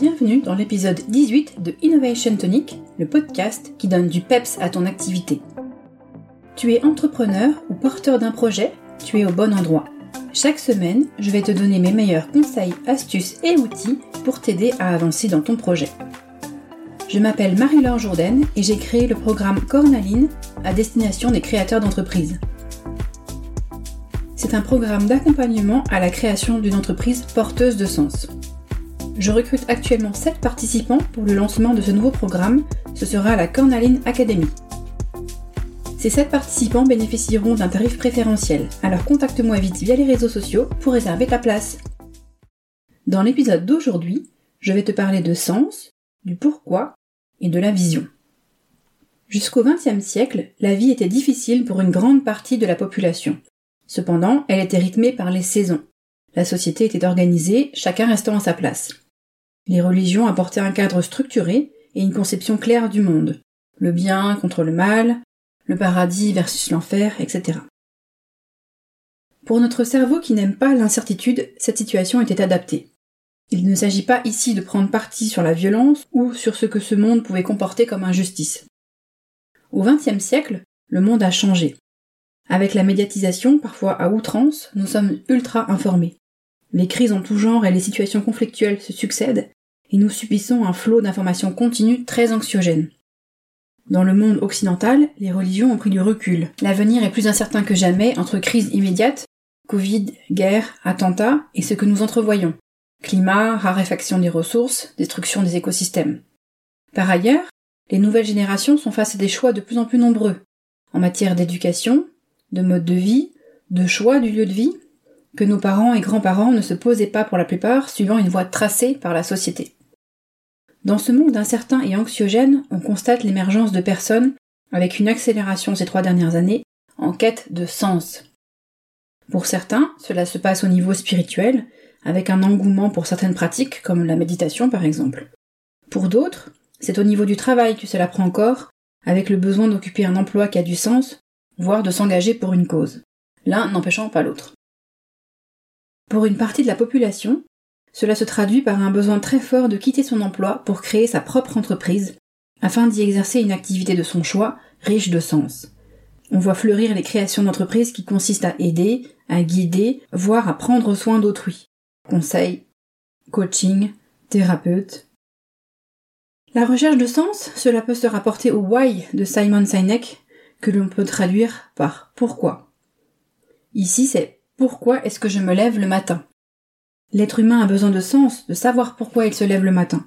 Bienvenue dans l'épisode 18 de Innovation Tonic, le podcast qui donne du peps à ton activité. Tu es entrepreneur ou porteur d'un projet, tu es au bon endroit. Chaque semaine, je vais te donner mes meilleurs conseils, astuces et outils pour t'aider à avancer dans ton projet. Je m'appelle Marie-Laure Jourdain et j'ai créé le programme Cornaline à destination des créateurs d'entreprises. C'est un programme d'accompagnement à la création d'une entreprise porteuse de sens. Je recrute actuellement 7 participants pour le lancement de ce nouveau programme, ce sera la Cornaline Academy. Ces 7 participants bénéficieront d'un tarif préférentiel, alors contacte-moi vite via les réseaux sociaux pour réserver ta place. Dans l'épisode d'aujourd'hui, je vais te parler de sens, du pourquoi et de la vision. Jusqu'au XXe siècle, la vie était difficile pour une grande partie de la population. Cependant, elle était rythmée par les saisons. La société était organisée, chacun restant à sa place. Les religions apportaient un cadre structuré et une conception claire du monde. Le bien contre le mal, le paradis versus l'enfer, etc. Pour notre cerveau qui n'aime pas l'incertitude, cette situation était adaptée. Il ne s'agit pas ici de prendre parti sur la violence ou sur ce que ce monde pouvait comporter comme injustice. Au XXe siècle, le monde a changé. Avec la médiatisation, parfois à outrance, nous sommes ultra informés. Les crises en tout genre et les situations conflictuelles se succèdent, et nous subissons un flot d'informations continues très anxiogènes. Dans le monde occidental, les religions ont pris du recul. L'avenir est plus incertain que jamais entre crises immédiates, Covid, guerre, attentats, et ce que nous entrevoyons. Climat, raréfaction des ressources, destruction des écosystèmes. Par ailleurs, les nouvelles générations sont face à des choix de plus en plus nombreux, en matière d'éducation, de mode de vie, de choix du lieu de vie, que nos parents et grands-parents ne se posaient pas pour la plupart suivant une voie tracée par la société. Dans ce monde incertain et anxiogène, on constate l'émergence de personnes, avec une accélération ces trois dernières années, en quête de sens. Pour certains, cela se passe au niveau spirituel, avec un engouement pour certaines pratiques, comme la méditation par exemple. Pour d'autres, c'est au niveau du travail que cela prend corps, avec le besoin d'occuper un emploi qui a du sens, voire de s'engager pour une cause, l'un n'empêchant pas l'autre. Pour une partie de la population, cela se traduit par un besoin très fort de quitter son emploi pour créer sa propre entreprise, afin d'y exercer une activité de son choix, riche de sens. On voit fleurir les créations d'entreprises qui consistent à aider, à guider, voire à prendre soin d'autrui. Conseil, coaching, thérapeute. La recherche de sens, cela peut se rapporter au why de Simon Sinek, que l'on peut traduire par pourquoi. Ici, c'est pourquoi est-ce que je me lève le matin? L'être humain a besoin de sens, de savoir pourquoi il se lève le matin.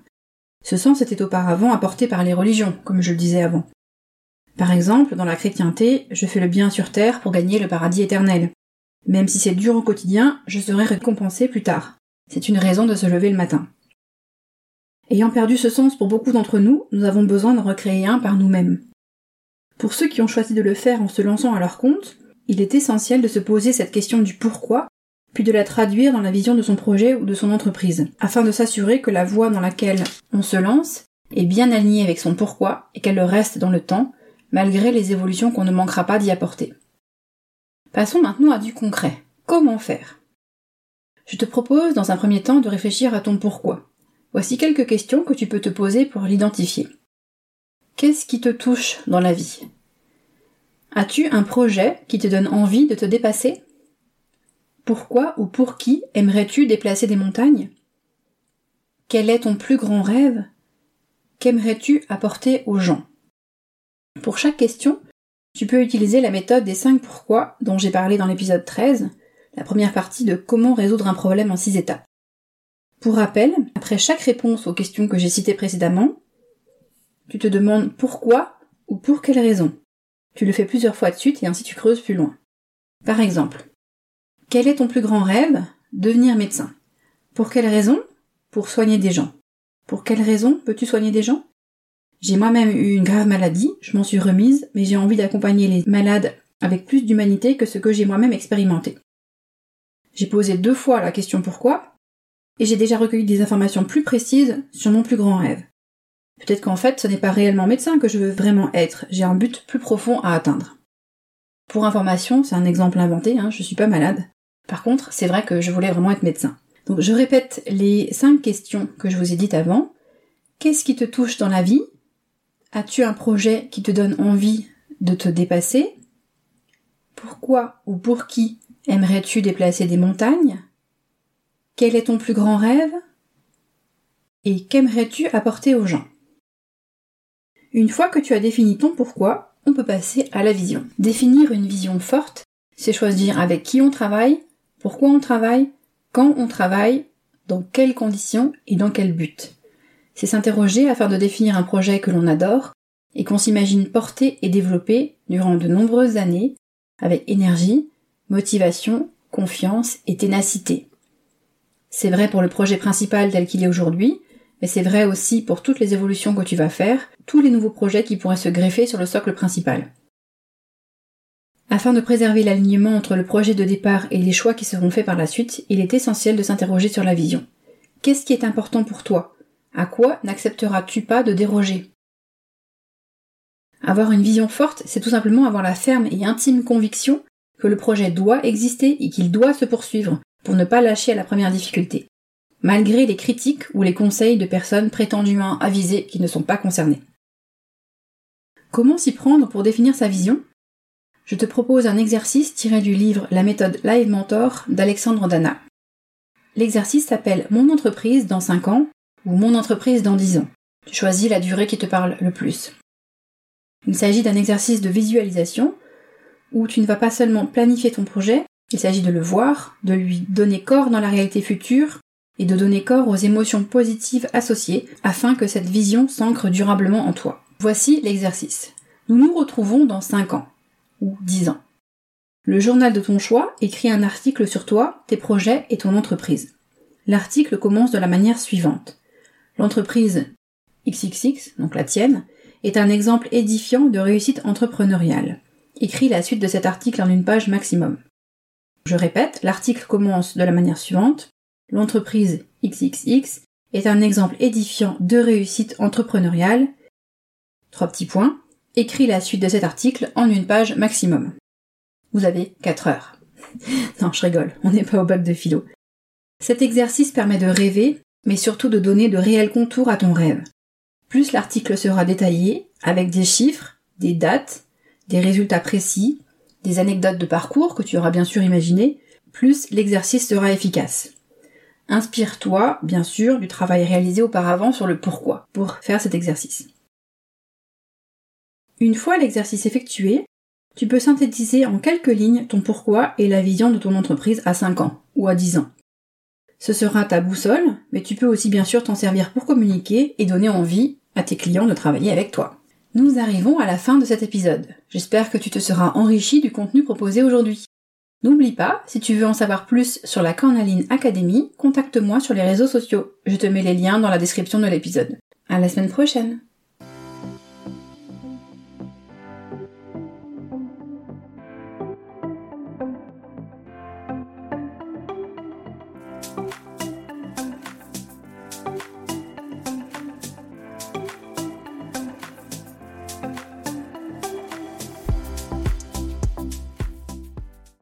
Ce sens était auparavant apporté par les religions, comme je le disais avant. Par exemple, dans la chrétienté, je fais le bien sur terre pour gagner le paradis éternel. Même si c'est dur au quotidien, je serai récompensé plus tard. C'est une raison de se lever le matin. Ayant perdu ce sens pour beaucoup d'entre nous, nous avons besoin d'en recréer un par nous-mêmes. Pour ceux qui ont choisi de le faire en se lançant à leur compte, il est essentiel de se poser cette question du pourquoi puis de la traduire dans la vision de son projet ou de son entreprise, afin de s'assurer que la voie dans laquelle on se lance est bien alignée avec son pourquoi et qu'elle le reste dans le temps, malgré les évolutions qu'on ne manquera pas d'y apporter. Passons maintenant à du concret. Comment faire? Je te propose dans un premier temps de réfléchir à ton pourquoi. Voici quelques questions que tu peux te poser pour l'identifier. Qu'est-ce qui te touche dans la vie? As-tu un projet qui te donne envie de te dépasser? Pourquoi ou pour qui aimerais-tu déplacer des montagnes? Quel est ton plus grand rêve? Qu'aimerais-tu apporter aux gens? Pour chaque question, tu peux utiliser la méthode des 5 pourquoi dont j'ai parlé dans l'épisode 13, la première partie de comment résoudre un problème en 6 étapes. Pour rappel, après chaque réponse aux questions que j'ai citées précédemment, tu te demandes pourquoi ou pour quelle raison. Tu le fais plusieurs fois de suite et ainsi tu creuses plus loin. Par exemple, quel est ton plus grand rêve? Devenir médecin. Pour quelle raison? Pour soigner des gens. Pour quelle raison peux-tu soigner des gens? J'ai moi-même eu une grave maladie, je m'en suis remise, mais j'ai envie d'accompagner les malades avec plus d'humanité que ce que j'ai moi-même expérimenté. J'ai posé deux fois la question pourquoi, et j'ai déjà recueilli des informations plus précises sur mon plus grand rêve. Peut-être qu'en fait, ce n'est pas réellement médecin que je veux vraiment être, j'ai un but plus profond à atteindre. Pour information, c'est un exemple inventé, hein, je suis pas malade. Par contre, c'est vrai que je voulais vraiment être médecin. Donc je répète les cinq questions que je vous ai dites avant. Qu'est-ce qui te touche dans la vie? As-tu un projet qui te donne envie de te dépasser? Pourquoi ou pour qui aimerais-tu déplacer des montagnes? Quel est ton plus grand rêve? Et qu'aimerais-tu apporter aux gens? Une fois que tu as défini ton pourquoi, on peut passer à la vision. Définir une vision forte, c'est choisir avec qui on travaille, pourquoi on travaille, quand on travaille, dans quelles conditions? Et dans quel but? C'est s'interroger afin de définir un projet que l'on adore et qu'on s'imagine porter et développer durant de nombreuses années avec énergie, motivation, confiance et ténacité. C'est vrai pour le projet principal tel qu'il est aujourd'hui, mais c'est vrai aussi pour toutes les évolutions que tu vas faire, tous les nouveaux projets qui pourraient se greffer sur le socle principal. Afin de préserver l'alignement entre le projet de départ et les choix qui seront faits par la suite, il est essentiel de s'interroger sur la vision. Qu'est-ce qui est important pour toi? À quoi n'accepteras-tu pas de déroger? Avoir une vision forte, c'est tout simplement avoir la ferme et intime conviction que le projet doit exister et qu'il doit se poursuivre pour ne pas lâcher à la première difficulté, malgré les critiques ou les conseils de personnes prétendument avisées qui ne sont pas concernées. Comment s'y prendre pour définir sa vision? Je te propose un exercice tiré du livre La méthode Live Mentor d'Alexandre Dana. L'exercice s'appelle Mon entreprise dans 5 ans ou Mon entreprise dans 10 ans. Tu choisis la durée qui te parle le plus. Il s'agit d'un exercice de visualisation où tu ne vas pas seulement planifier ton projet, il s'agit de le voir, de lui donner corps dans la réalité future et de donner corps aux émotions positives associées afin que cette vision s'ancre durablement en toi. Voici l'exercice. Nous nous retrouvons dans 5 ans ou 10 ans. Le journal de ton choix écrit un article sur toi, tes projets et ton entreprise. L'article commence de la manière suivante. L'entreprise XXX, donc la tienne, est un exemple édifiant de réussite entrepreneuriale. Écris la suite de cet article en une page maximum. Je répète, l'article commence de la manière suivante. L'entreprise XXX est un exemple édifiant de réussite entrepreneuriale. Trois petits points. Écris la suite de cet article en une page maximum. Vous avez 4 heures. non, je rigole, on n'est pas au bac de philo. Cet exercice permet de rêver, mais surtout de donner de réels contours à ton rêve. Plus l'article sera détaillé, avec des chiffres, des dates, des résultats précis, des anecdotes de parcours que tu auras bien sûr imaginé, plus l'exercice sera efficace. Inspire-toi, bien sûr, du travail réalisé auparavant sur le pourquoi pour faire cet exercice. Une fois l'exercice effectué, tu peux synthétiser en quelques lignes ton pourquoi et la vision de ton entreprise à 5 ans ou à 10 ans. Ce sera ta boussole, mais tu peux aussi bien sûr t'en servir pour communiquer et donner envie à tes clients de travailler avec toi. Nous arrivons à la fin de cet épisode. J'espère que tu te seras enrichi du contenu proposé aujourd'hui. N'oublie pas, si tu veux en savoir plus sur la Cornaline Academy, contacte-moi sur les réseaux sociaux. Je te mets les liens dans la description de l'épisode. À la semaine prochaine!